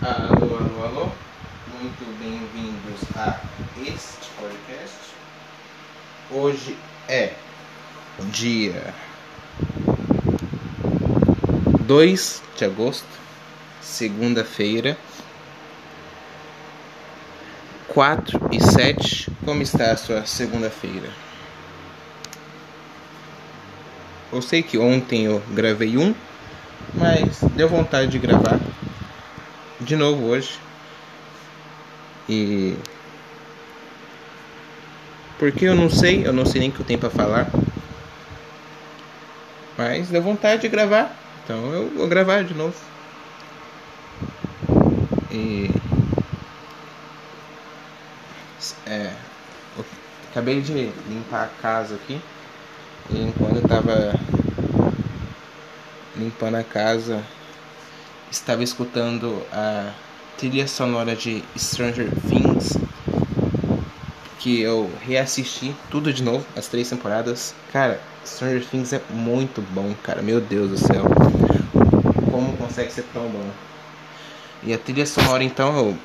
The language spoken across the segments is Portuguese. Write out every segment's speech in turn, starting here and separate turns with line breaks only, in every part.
Alô, alô, alô. Muito bem-vindos a este podcast. Hoje é dia 2 de agosto, segunda-feira, 4 e 7. Como está a sua segunda-feira? Eu sei que ontem eu gravei um, mas deu vontade de gravar de novo hoje. E porque eu não sei, eu não sei nem o que eu tenho para falar. Mas deu vontade de gravar. Então eu vou gravar de novo. E é, acabei de limpar a casa aqui. E enquanto eu tava limpando a casa, estava escutando a trilha sonora de Stranger Things, que eu reassisti tudo de novo, as três temporadas. Cara, Stranger Things é muito bom, cara. Meu Deus do céu. Como consegue ser tão bom? E a trilha sonora, então, eu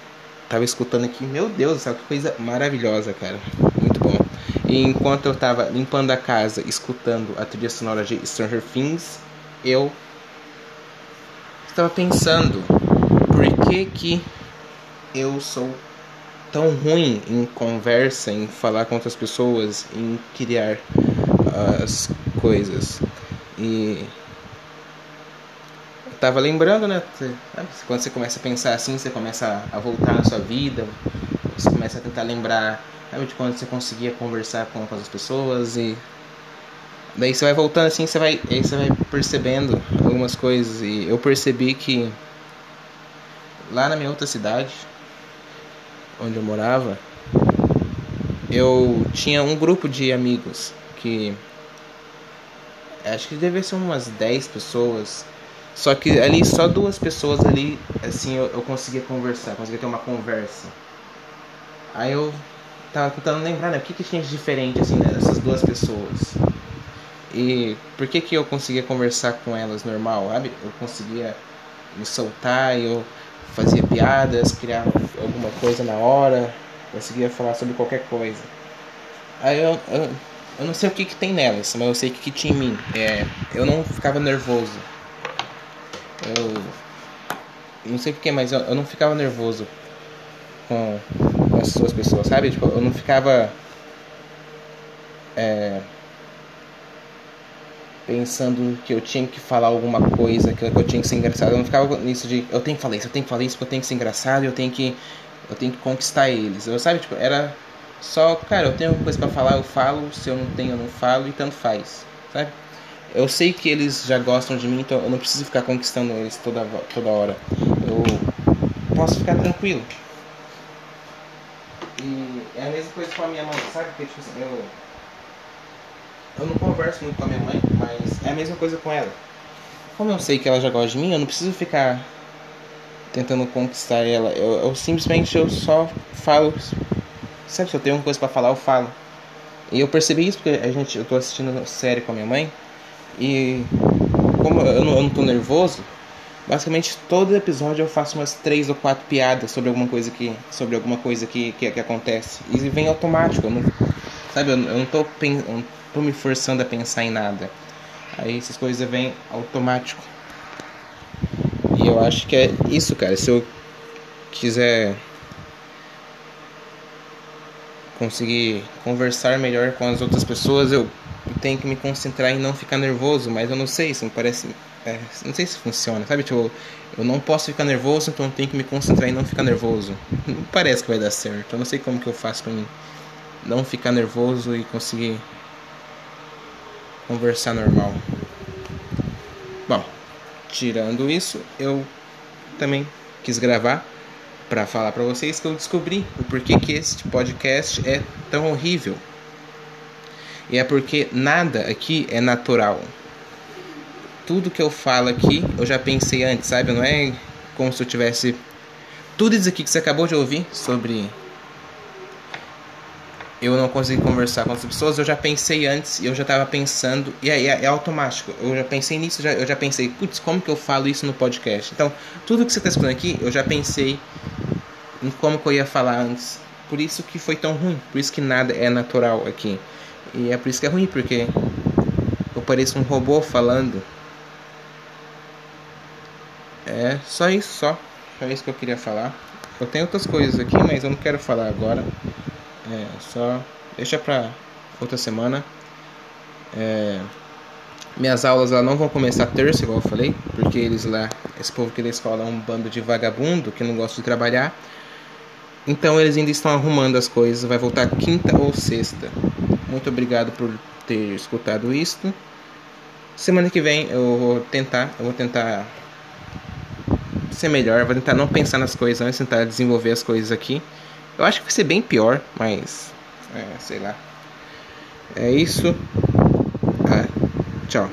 tava escutando aqui. Meu Deus do céu, que coisa maravilhosa, cara. Muito bom. E enquanto eu tava limpando a casa, escutando a trilha sonora de Stranger Things, eu estava pensando por que que eu sou tão ruim em conversa, em falar com outras pessoas, em criar as coisas. E eu tava lembrando, né? Quando você começa a pensar assim, você começa a voltar na sua vida, você começa a tentar lembrar sabe, de quando você conseguia conversar com, com as pessoas e daí você vai voltando assim, você vai, aí você vai percebendo algumas coisas e eu percebi que lá na minha outra cidade, onde eu morava, eu tinha um grupo de amigos que acho que devia ser umas 10 pessoas. Só que ali só duas pessoas ali, assim, eu, eu conseguia conversar, conseguia ter uma conversa. Aí eu tava tentando lembrar, né, o que, que tinha de diferente, assim, né, dessas duas pessoas. E por que que eu conseguia conversar com elas normal, sabe? Eu conseguia me soltar, eu fazia piadas, criava alguma coisa na hora, conseguia falar sobre qualquer coisa. Aí eu, eu, eu não sei o que que tem nelas, mas eu sei o que, que tinha em mim. É, eu não ficava nervoso. Eu não sei porquê, mas eu, eu não ficava nervoso com, com essas duas pessoas, sabe? Tipo, eu não ficava. É, pensando que eu tinha que falar alguma coisa, que eu tinha que ser engraçado. Eu não ficava nisso de eu tenho que falar isso, eu tenho que falar isso, porque eu tenho que ser engraçado, eu tenho que eu tenho que conquistar eles. Eu sabe, tipo, era só, cara, eu tenho alguma coisa para falar, eu falo, se eu não tenho, eu não falo e tanto faz, sabe? Eu sei que eles já gostam de mim, então eu não preciso ficar conquistando eles toda toda hora. Eu posso ficar tranquilo. E é a mesma coisa com a minha mãe, sabe? Porque tipo assim, eu eu não converso muito com a minha mãe, mas é a mesma coisa com ela. Como eu sei que ela já gosta de mim, eu não preciso ficar tentando conquistar ela. Eu, eu simplesmente eu só falo. Sabe, se eu tenho uma coisa para falar, eu falo. E eu percebi isso porque a gente, eu tô assistindo série com a minha mãe. E como eu não, eu não tô nervoso, basicamente todo episódio eu faço umas três ou quatro piadas sobre alguma coisa que. Sobre alguma coisa que, que, que acontece. E vem automático. Eu não, sabe, eu, eu não tô pensando tô me forçando a pensar em nada. Aí essas coisas vêm automático. E eu acho que é isso, cara. Se eu quiser conseguir conversar melhor com as outras pessoas, eu tenho que me concentrar em não ficar nervoso, mas eu não sei, isso me parece. É, não sei se funciona, sabe? Tipo, eu não posso ficar nervoso, então eu tenho que me concentrar em não ficar nervoso. Não parece que vai dar certo. Eu não sei como que eu faço pra mim não ficar nervoso e conseguir conversar normal. Bom, tirando isso, eu também quis gravar para falar para vocês que eu descobri o porquê que este podcast é tão horrível. E é porque nada aqui é natural. Tudo que eu falo aqui, eu já pensei antes, sabe? Não é como se eu tivesse tudo isso aqui que você acabou de ouvir sobre eu não consegui conversar com as pessoas, eu já pensei antes, eu já estava pensando, e aí é, é, automático. Eu já pensei nisso, já, eu já pensei, putz, como que eu falo isso no podcast? Então, tudo que você está escutando aqui, eu já pensei em como que eu ia falar antes. Por isso que foi tão ruim, por isso que nada é natural aqui. E é por isso que é ruim, porque eu pareço um robô falando. É só isso, só. Só isso que eu queria falar. Eu tenho outras coisas aqui, mas eu não quero falar agora. É, só deixa pra outra semana. É, minhas aulas lá não vão começar terça, igual eu falei, porque eles lá, esse povo que da escola é um bando de vagabundo que não gosta de trabalhar. Então eles ainda estão arrumando as coisas, vai voltar quinta ou sexta. Muito obrigado por ter escutado isto. Semana que vem eu vou tentar, eu vou tentar ser melhor, vou tentar não pensar nas coisas antes, tentar desenvolver as coisas aqui. Eu acho que vai ser bem pior, mas. É, sei lá. É isso. Ah, tchau.